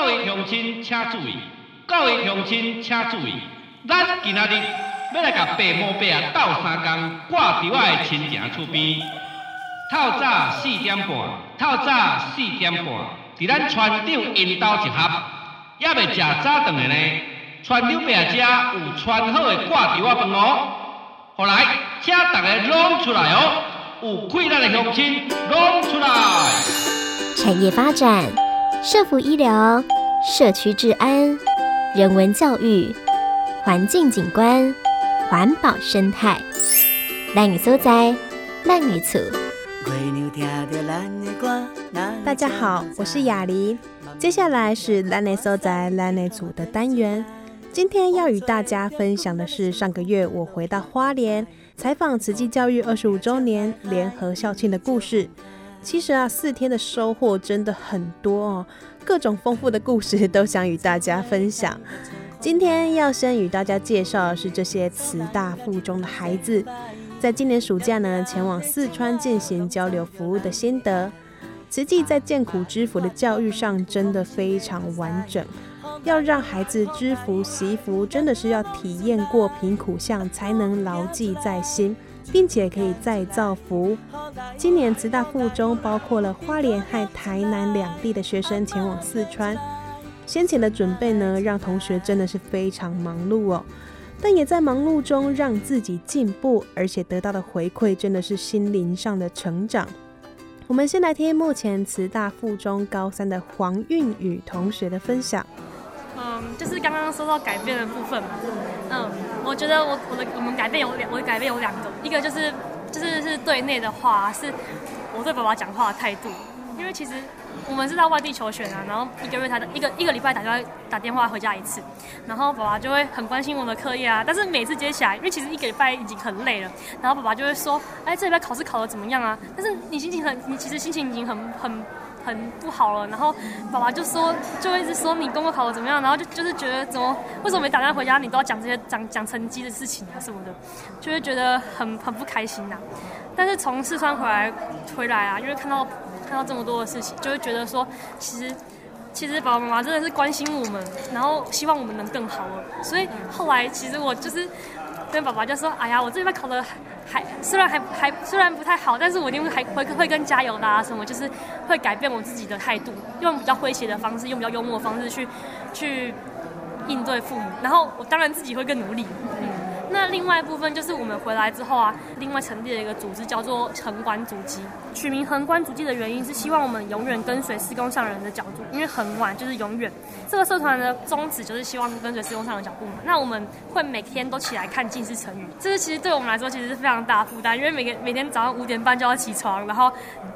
各位乡亲请注意，各位乡亲请注意，咱今仔日要来甲爸母伯仔斗三工，挂伫我的亲情厝边。透早四点半，透早四点半，伫咱船长因兜集合，还未食早顿的呢。船长伯仔家有穿好的挂伫我饭哦。后来，请大家拢出来哦，有困难的乡亲拢出来。产业发展、社福医疗、社区治安、人文教育、环境景观、环保生态，咱的所在，咱的厝。大家好，我是雅黎。接下来是咱的所在，咱的厝的单元。今天要与大家分享的是上个月我回到花莲采访慈济教育二十五周年联合校庆的故事。其实啊，四天的收获真的很多哦，各种丰富的故事都想与大家分享。今天要先与大家介绍的是这些慈大附中的孩子，在今年暑假呢，前往四川进行交流服务的心得。慈济在艰苦知福的教育上真的非常完整。要让孩子知福惜福，真的是要体验过贫苦相，才能牢记在心，并且可以再造福。今年慈大附中包括了花莲和台南两地的学生前往四川，先前的准备呢，让同学真的是非常忙碌哦，但也在忙碌中让自己进步，而且得到的回馈真的是心灵上的成长。我们先来听目前慈大附中高三的黄韵宇同学的分享。嗯，就是刚刚说到改变的部分嘛。嗯，我觉得我我的我们改变有两，我的改变有两个，一个就是就是是对内的话，是我对爸爸讲话的态度。因为其实我们是在外地求学啊，然后一个月他的一个一个礼拜打电话打电话回家一次，然后爸爸就会很关心我的课业啊。但是每次接起来，因为其实一个礼拜已经很累了，然后爸爸就会说：“哎，这礼拜考试考得怎么样啊？”但是你心情很，你其实心情已经很很。很不好了，然后爸爸就说，就一直说你功课考得怎么样，然后就就是觉得怎么为什么没打算回家，你都要讲这些讲讲成绩的事情啊什么的，就会觉得很很不开心呐、但是从四川回来 回来啊，因为看到看到这么多的事情，就会觉得说，其实其实爸爸妈妈真的是关心我们，然后希望我们能更好了。所以后来其实我就是。跟爸爸就说：“哎呀，我这边考的还虽然还还虽然不太好，但是我一定会还会会更加油啦啊！什么就是会改变我自己的态度，用比较诙谐的方式，用比较幽默的方式去去应对父母。然后我当然自己会更努力。那另外一部分就是我们回来之后啊，另外成立了一个组织，叫做恒观足迹。取名横观足迹的原因是希望我们永远跟随施工上人的脚步，因为恒观就是永远。”这个社团的宗旨就是希望跟随施工上的脚步嘛。那我们会每天都起来看近视成语，这个其实对我们来说其实是非常大负担，因为每个每天早上五点半就要起床，然后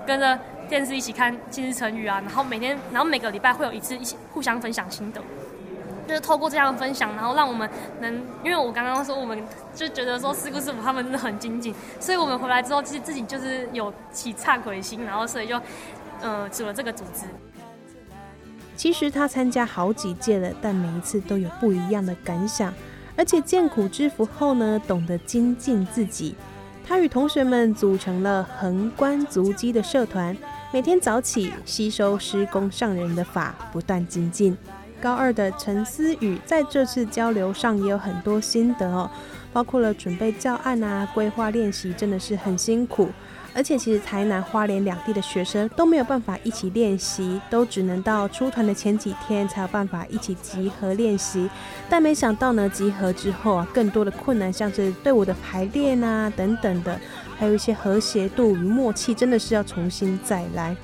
跟着电视一起看近视成语啊，然后每天，然后每个礼拜会有一次一起互相分享心得，就是透过这样分享，然后让我们能，因为我刚刚说我们就觉得说师姑师父他们真的很精进，所以我们回来之后其实自己就是有起忏悔心，然后所以就呃组了这个组织。其实他参加好几届了，但每一次都有不一样的感想。而且艰苦知福后呢，懂得精进自己。他与同学们组成了横观足迹的社团，每天早起吸收师公上人的法，不断精进。高二的陈思雨在这次交流上也有很多心得哦，包括了准备教案啊、规划练习，真的是很辛苦。而且其实台南、花莲两地的学生都没有办法一起练习，都只能到出团的前几天才有办法一起集合练习。但没想到呢，集合之后啊，更多的困难，像是队伍的排练啊等等的，还有一些和谐度与默契，真的是要重新再来。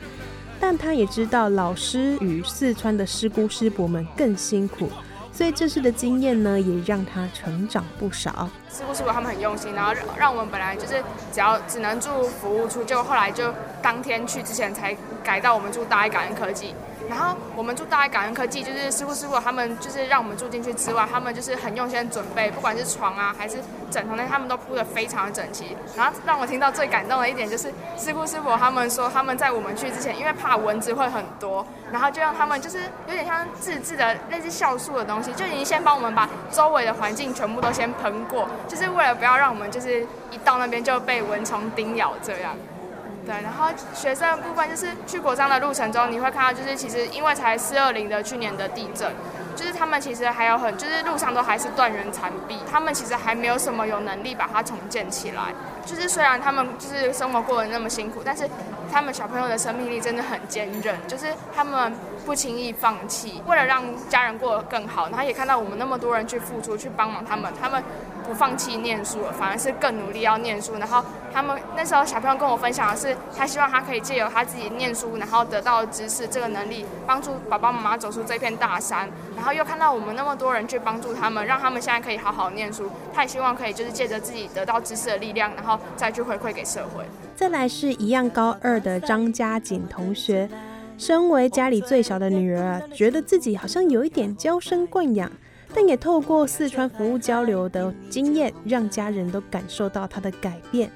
但他也知道，老师与四川的师姑师伯们更辛苦。所以这次的经验呢，也让他成长不少。师傅师傅他们很用心，然后让让我们本来就是只要只能住服务处，就后来就当天去之前才改到我们住大爱感恩科技。然后我们住大爱感恩科技，就是师傅师傅他们就是让我们住进去之外，他们就是很用心准备，不管是床啊还是枕头那，他们都铺的非常的整齐。然后让我听到最感动的一点就是师傅师傅他们说他们在我们去之前，因为怕蚊子会很多，然后就让他们就是有点像自制的类似酵素的东西，就已经先帮我们把周围的环境全部都先喷过，就是为了不要让我们就是一到那边就被蚊虫叮咬这样。对，然后学生的部分就是去国章的路程中，你会看到就是其实因为才四二零的去年的地震。就是他们其实还有很，就是路上都还是断垣残壁，他们其实还没有什么有能力把它重建起来。就是虽然他们就是生活过得那么辛苦，但是他们小朋友的生命力真的很坚韧，就是他们不轻易放弃，为了让家人过得更好，然后也看到我们那么多人去付出去帮忙他们，他们不放弃念书了，反而是更努力要念书。然后他们那时候小朋友跟我分享的是，他希望他可以借由他自己念书，然后得到知识这个能力，帮助爸爸妈妈走出这片大山。然后又看到我们那么多人去帮助他们，让他们现在可以好好念书。他也希望可以就是借着自己得到知识的力量，然后再去回馈给社会。再来是一样高二的张家锦同学，身为家里最小的女儿，觉得自己好像有一点娇生惯养，但也透过四川服务交流的经验，让家人都感受到他的改变。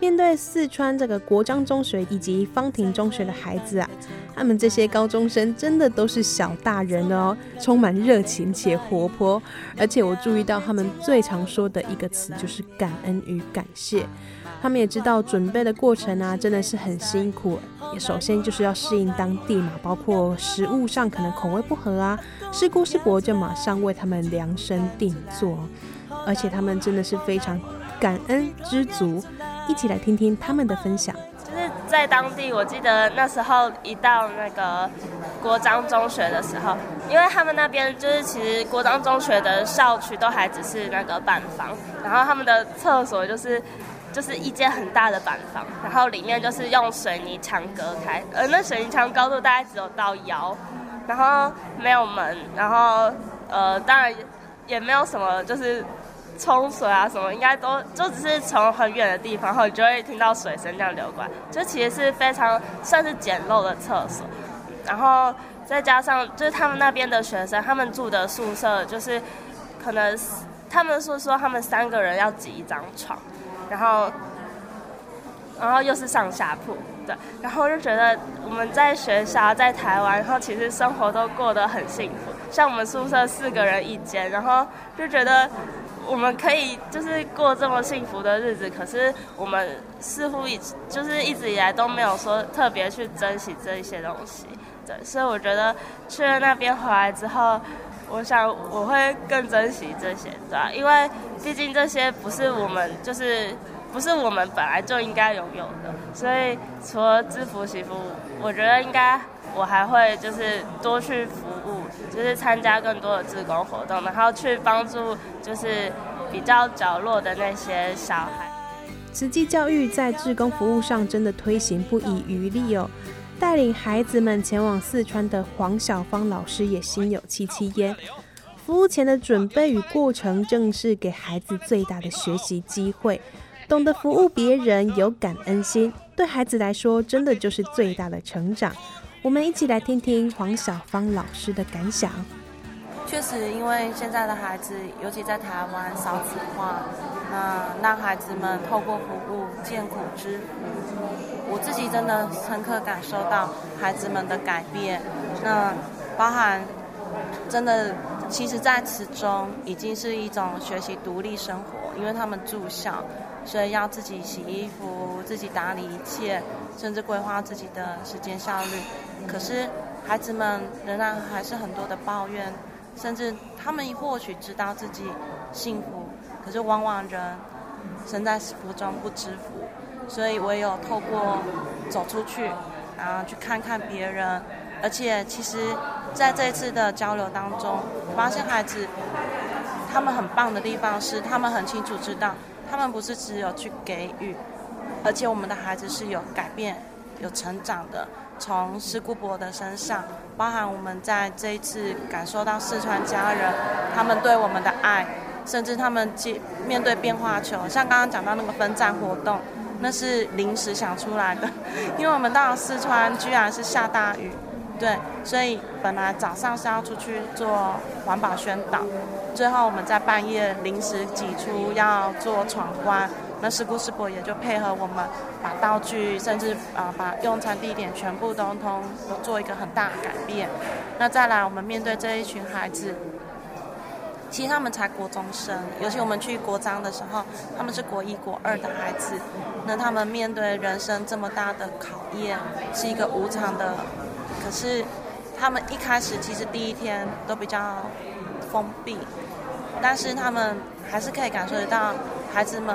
面对四川这个国章中学以及方庭中学的孩子啊，他们这些高中生真的都是小大人哦，充满热情且活泼。而且我注意到他们最常说的一个词就是感恩与感谢。他们也知道准备的过程啊，真的是很辛苦。也首先就是要适应当地嘛，包括食物上可能口味不合啊，师姑师伯就马上为他们量身定做，而且他们真的是非常感恩知足。一起来听听他们的分享。就是在当地，我记得那时候一到那个国章中学的时候，因为他们那边就是其实国章中学的校区都还只是那个板房，然后他们的厕所就是就是一间很大的板房，然后里面就是用水泥墙隔开，而那水泥墙高度大概只有到腰，然后没有门，然后呃当然也没有什么就是。冲水啊什么应该都就只是从很远的地方，然后你就会听到水声这样流过来，就其实是非常算是简陋的厕所。然后再加上就是他们那边的学生，他们住的宿舍就是可能他们说说他们三个人要挤一张床，然后然后又是上下铺，对，然后就觉得我们在学校在台湾，然后其实生活都过得很幸福，像我们宿舍四个人一间，然后就觉得。我们可以就是过这么幸福的日子，可是我们似乎一就是一直以来都没有说特别去珍惜这一些东西，对，所以我觉得去了那边回来之后，我想我会更珍惜这些，对吧？因为毕竟这些不是我们就是不是我们本来就应该拥有的，所以除了制服媳妇，我觉得应该我还会就是多去服务。就是参加更多的志工活动，然后去帮助就是比较角落的那些小孩。慈济教育在志工服务上真的推行不遗余力哦。带领孩子们前往四川的黄小芳老师也心有戚戚焉。服务前的准备与过程，正是给孩子最大的学习机会。懂得服务别人，有感恩心，对孩子来说，真的就是最大的成长。我们一起来听听黄小芳老师的感想。确实，因为现在的孩子，尤其在台湾少子化，那让孩子们透过服务见苦知福。我自己真的深刻感受到孩子们的改变。那包含真的，其实在此中已经是一种学习独立生活，因为他们住校，所以要自己洗衣服，自己打理一切，甚至规划自己的时间效率。可是孩子们仍然还是很多的抱怨，甚至他们或许知道自己幸福，可是往往人身在福中不知福。所以我有透过走出去，然后去看看别人，而且其实在这一次的交流当中，发现孩子他们很棒的地方是，他们很清楚知道，他们不是只有去给予，而且我们的孩子是有改变、有成长的。从师姑伯的身上，包含我们在这一次感受到四川家人他们对我们的爱，甚至他们面对变化球，像刚刚讲到那个分站活动，那是临时想出来的，因为我们到四川居然是下大雨，对，所以本来早上是要出去做环保宣导，最后我们在半夜临时挤出要做闯关。那师姑师伯也就配合我们，把道具甚至啊、呃、把用餐地点全部都通都做一个很大的改变。那再来，我们面对这一群孩子，其实他们才国中生，尤其我们去国章的时候，他们是国一、国二的孩子，那他们面对人生这么大的考验，是一个无常的。可是他们一开始其实第一天都比较封闭，但是他们还是可以感受得到孩子们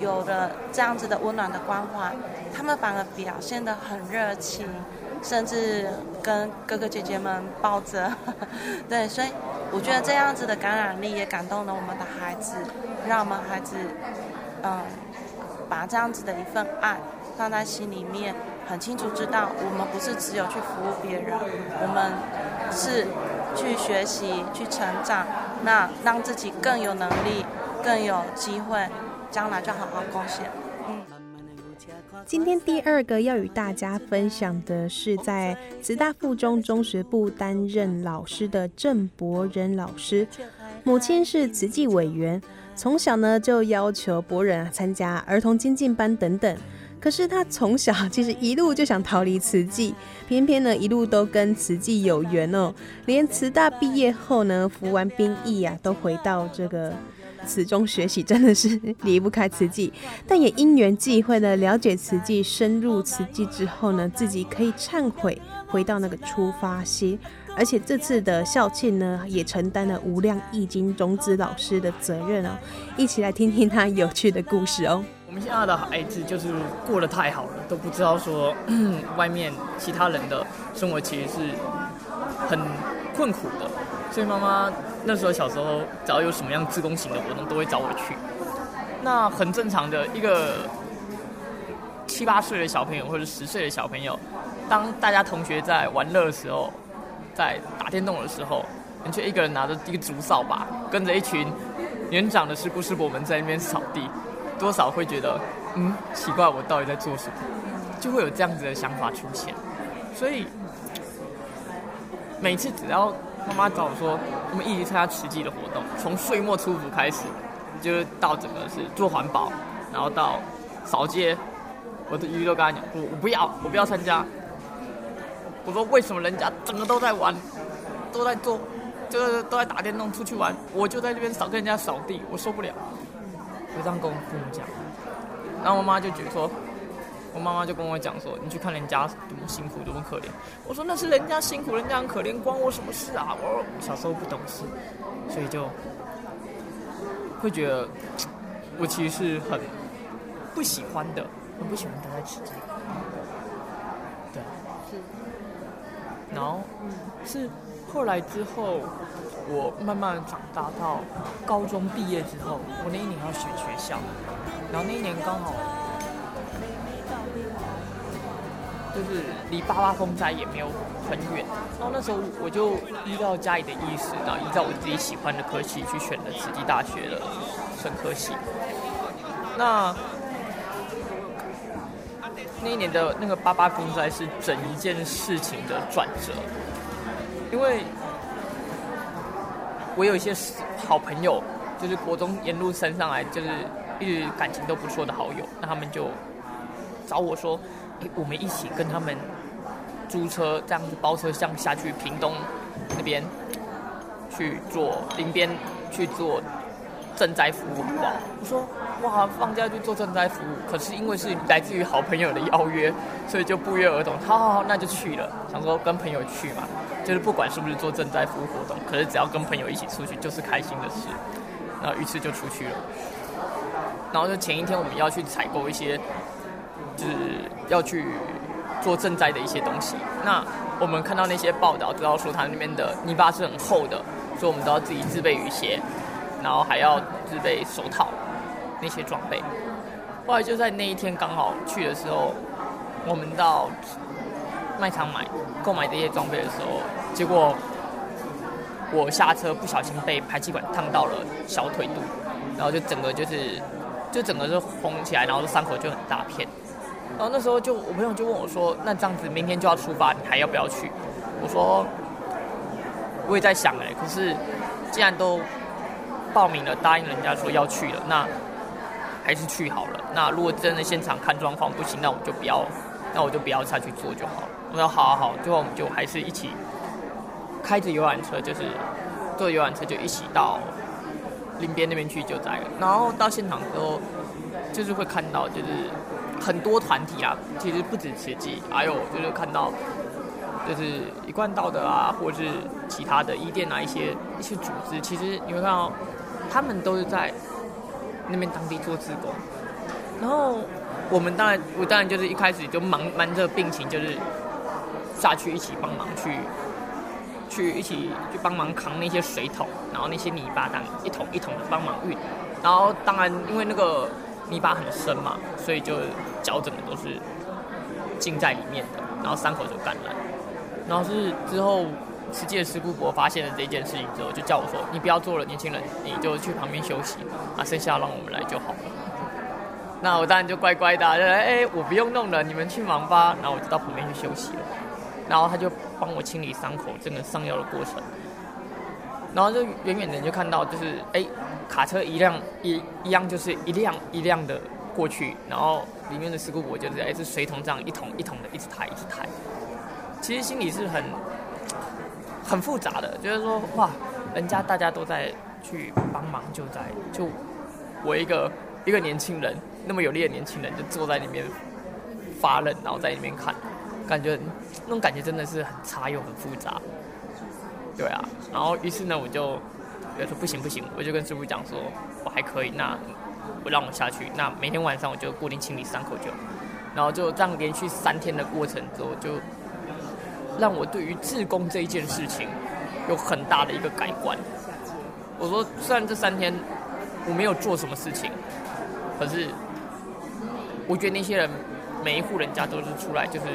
有了这样子的温暖的关怀，他们反而表现得很热情，甚至跟哥哥姐姐们抱着，对，所以。我觉得这样子的感染力也感动了我们的孩子，让我们孩子，嗯，把这样子的一份爱放在心里面，很清楚知道我们不是只有去服务别人，我们是去学习、去成长，那让自己更有能力、更有机会，将来就好好贡献。今天第二个要与大家分享的是，在慈大附中中学部担任老师的郑博仁老师，母亲是慈济委员，从小呢就要求博仁啊参加儿童精进班等等。可是他从小其实一路就想逃离慈济，偏偏呢一路都跟慈济有缘哦，连慈大毕业后呢服完兵役啊，都回到这个。此中学习真的是离不开慈济，但也因缘际会的了解慈济，深入慈济之后呢，自己可以忏悔，回到那个出发心。而且这次的校庆呢，也承担了无量易经种子老师的责任哦。一起来听听他有趣的故事哦。我们现在的孩子就是过得太好了，都不知道说外面其他人的生活其实是很困苦的。所以妈妈那时候小时候，只要有什么样志工型的活动，都会找我去。那很正常的一个七八岁的小朋友或者十岁的小朋友，当大家同学在玩乐的时候，在打电动的时候，你却一个人拿着一个竹扫把，跟着一群年长的师姑师伯们在那边扫地，多少会觉得，嗯，奇怪，我到底在做什么？就会有这样子的想法出现。所以每次只要妈妈找我说，我们一起参加慈济的活动，从岁末初五开始，就是到整个是做环保，然后到扫街，我的鱼都跟他讲，我我不要，我不要参加。我说为什么人家整个都在玩，都在做，就是都在打电动出去玩，我就在这边扫跟人家扫地，我受不了。我这样跟我父母讲，然后我妈就觉得说。我妈妈就跟我讲说：“你去看人家多么辛苦，多么可怜。”我说：“那是人家辛苦，人家很可怜，关我什么事啊？”我小时候不懂事，所以就会觉得我其实是很不喜欢的，很不喜欢待在慈济。对，是。然后是后来之后，我慢慢长大到高中毕业之后，我那一年要选学校，然后那一年刚好。就是离八八风灾也没有很远，然后那时候我就依照家里的意思，然后依照我自己喜欢的科系去选了慈济大学的生科系。那那一年的那个八八风灾是整一件事情的转折，因为我有一些好朋友，就是国中沿路升上来，就是一直感情都不错的好友，那他们就找我说。我们一起跟他们租车，这样子包车厢下去屏东那边去做林边去做赈灾服务，好不好！我说哇，放假去做赈灾服务，可是因为是来自于好朋友的邀约，所以就不约而同，好好好，那就去了。想说跟朋友去嘛，就是不管是不是做赈灾服务活动，可是只要跟朋友一起出去，就是开心的事。那于是就出去了。然后就前一天我们要去采购一些。就是要去做赈灾的一些东西。那我们看到那些报道，知道说他那边的泥巴是很厚的，所以我们都要自己自备雨鞋，然后还要自备手套那些装备。后来就在那一天刚好去的时候，我们到卖场买购买这些装备的时候，结果我下车不小心被排气管烫到了小腿肚，然后就整个就是就整个就红起来，然后伤口就很大片。然后那时候就我朋友就问我说：“那这样子明天就要出发，你还要不要去？”我说：“我也在想哎，可是既然都报名了，答应人家说要去了，那还是去好了。那如果真的现场看状况不行，那我就不要，那我就不要下去做就好了。”我说：“好好好。”最后我们就还是一起开着游览车，就是坐游览车就一起到林边那边去救灾了。然后到现场之后，就是会看到就是很多团体啊，其实不止慈济，还有就是看到就是一贯道的啊，或者是其他的伊甸啊一些一些组织，其实你会看到他们都是在那边当地做志工。然后我们当然，我当然就是一开始就忙瞒着病情，就是下去一起帮忙去。去一起去帮忙扛那些水桶，然后那些泥巴，当一桶一桶的帮忙运。然后当然因为那个泥巴很深嘛，所以就脚整个都是浸在里面的，然后伤口就感染。然后是之后实际的师父伯发现了这件事情之后，就叫我说：“你不要做了，年轻人，你就去旁边休息啊，剩下让我们来就好了。”那我当然就乖乖的，就哎、我不用弄了，你们去忙吧。然后我就到旁边去休息了。然后他就帮我清理伤口，整个上药的过程。然后就远远的就看到，就是哎，卡车一辆一一样，就是一辆一辆的过去，然后里面的事故，我就是哎，是水桶这样一桶一桶的一直抬一直抬。其实心里是很很复杂的，就是说哇，人家大家都在去帮忙救灾，就我一个一个年轻人，那么有力的年轻人，就坐在里面发愣，然后在里面看。感觉那种感觉真的是很差又很复杂，对啊。然后于是呢，我就觉得说不行不行，我就跟师傅讲说，我还可以，那不让我下去。那每天晚上我就固定清理伤口就，然后就这样连续三天的过程之后，就让我对于志工这一件事情有很大的一个改观。我说，虽然这三天我没有做什么事情，可是我觉得那些人每一户人家都是出来就是。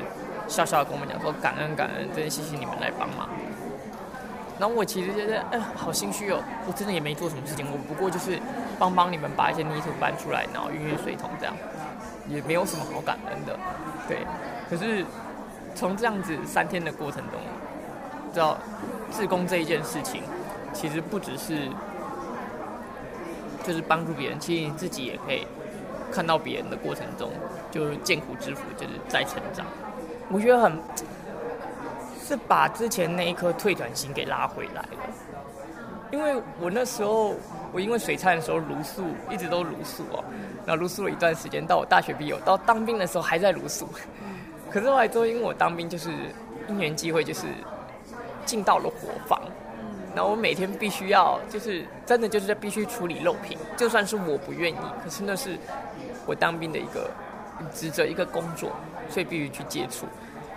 笑笑的跟我们讲说感恩感恩，真的谢谢你们来帮忙。然后我其实觉得，哎，好心虚哦，我真的也没做什么事情，我不过就是帮帮你们把一些泥土搬出来，然后运运水桶这样，也没有什么好感恩的。对，可是从这样子三天的过程中，知道志工这一件事情，其实不只是就是帮助别人，其实你自己也可以看到别人的过程中，就是见苦知福，就是在成长。我觉得很是把之前那一颗退转型给拉回来了，因为我那时候我因为水忏的时候茹素，一直都茹素哦，然后茹素了一段时间，到我大学毕业，到当兵的时候还在茹素，可是后来之后因为我当兵就是因缘机会，就是进到了火房，然后我每天必须要就是真的就是必须处理肉品，就算是我不愿意，可是那是我当兵的一个职责一个工作。所以必须去接触。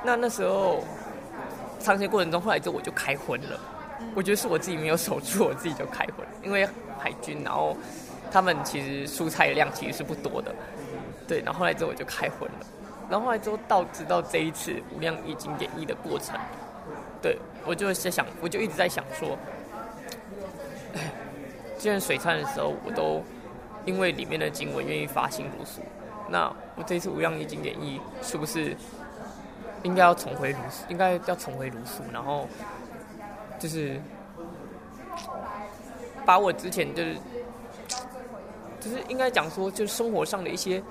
那那时候，长期过程中，后来之后我就开荤了。我觉得是我自己没有守住，我自己就开荤。因为海军，然后他们其实蔬菜的量其实是不多的。对，然后后来之后我就开荤了。然后后来之后到直到这一次无量义经典义的过程，对，我就在想，我就一直在想说，既然水忏的时候，我都因为里面的经文愿意发心茹素。那我这一次无量义经典义是不是应该要重回茹素？应该要重回茹素，然后就是把我之前就是就是应该讲说，就是生活上的一些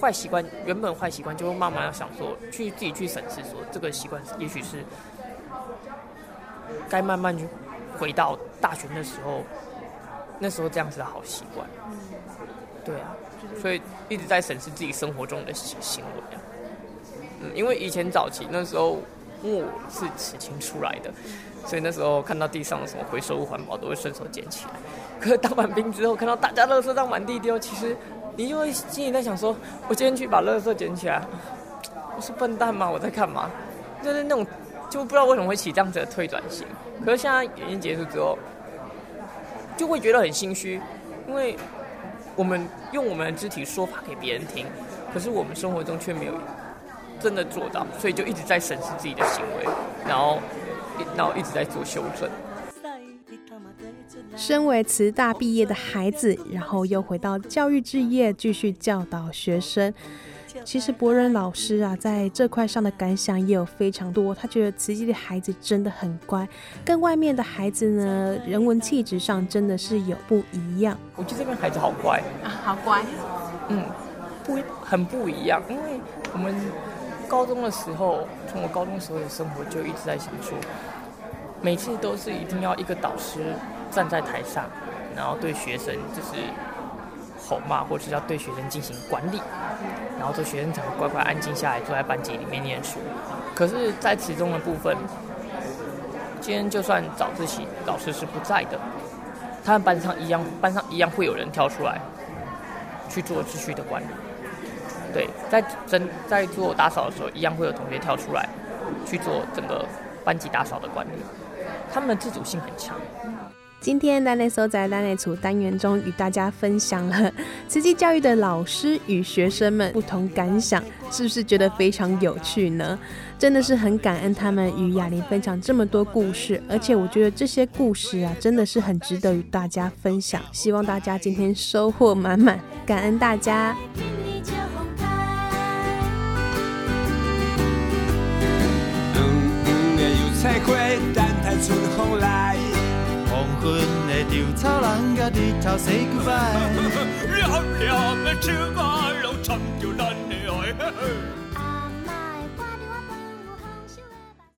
坏习惯，原本坏习惯，就会慢慢要想说，去自己去审视说，这个习惯也许是该慢慢去回到大学那时候，那时候这样子的好习惯。对啊。所以一直在审视自己生活中的行为啊，嗯，因为以前早期那时候我是慈青出来的，所以那时候看到地上的什么回收物环保都会顺手捡起来。可是当完兵之后，看到大家垃圾这样满地丢，其实你就会心里在想说：我今天去把垃圾捡起来，我是笨蛋吗？我在干嘛？就是那种就不知道为什么会起这样子的退转型。可是现在演艺结束之后，就会觉得很心虚，因为。我们用我们的肢体说法给别人听，可是我们生活中却没有真的做到，所以就一直在审视自己的行为，然后，然后一直在做修正。身为慈大毕业的孩子，然后又回到教育置业，继续教导学生。其实博仁老师啊，在这块上的感想也有非常多。他觉得慈济的孩子真的很乖，跟外面的孩子呢，人文气质上真的是有不一样。我觉得这边孩子好乖啊，好乖。嗯，不很不一样，因为我们高中的时候，从我高中时候的生活就一直在想说，每次都是一定要一个导师站在台上，然后对学生就是吼骂，或是要对学生进行管理，然后这学生才会乖乖安静下来坐在班级里面念书。可是，在其中的部分，今天就算早自习老师是不在的，他们班上一样，班上一样会有人跳出来去做秩序的管理。对，在真在做打扫的时候，一样会有同学跳出来去做整个班级打扫的管理。他们的自主性很强。今天咱咧所在咱咧厝单元中，与大家分享了 慈济教育的老师与学生们不同感想，是不是觉得非常有趣呢？真的是很感恩他们与雅琳分享这么多故事，而且我觉得这些故事啊，真的是很值得与大家分享。希望大家今天收获满满，感恩大家。菜花等待春风来，黄昏的稻草人甲日头说 goodbye。了了，要唱歌，要唱就等你来。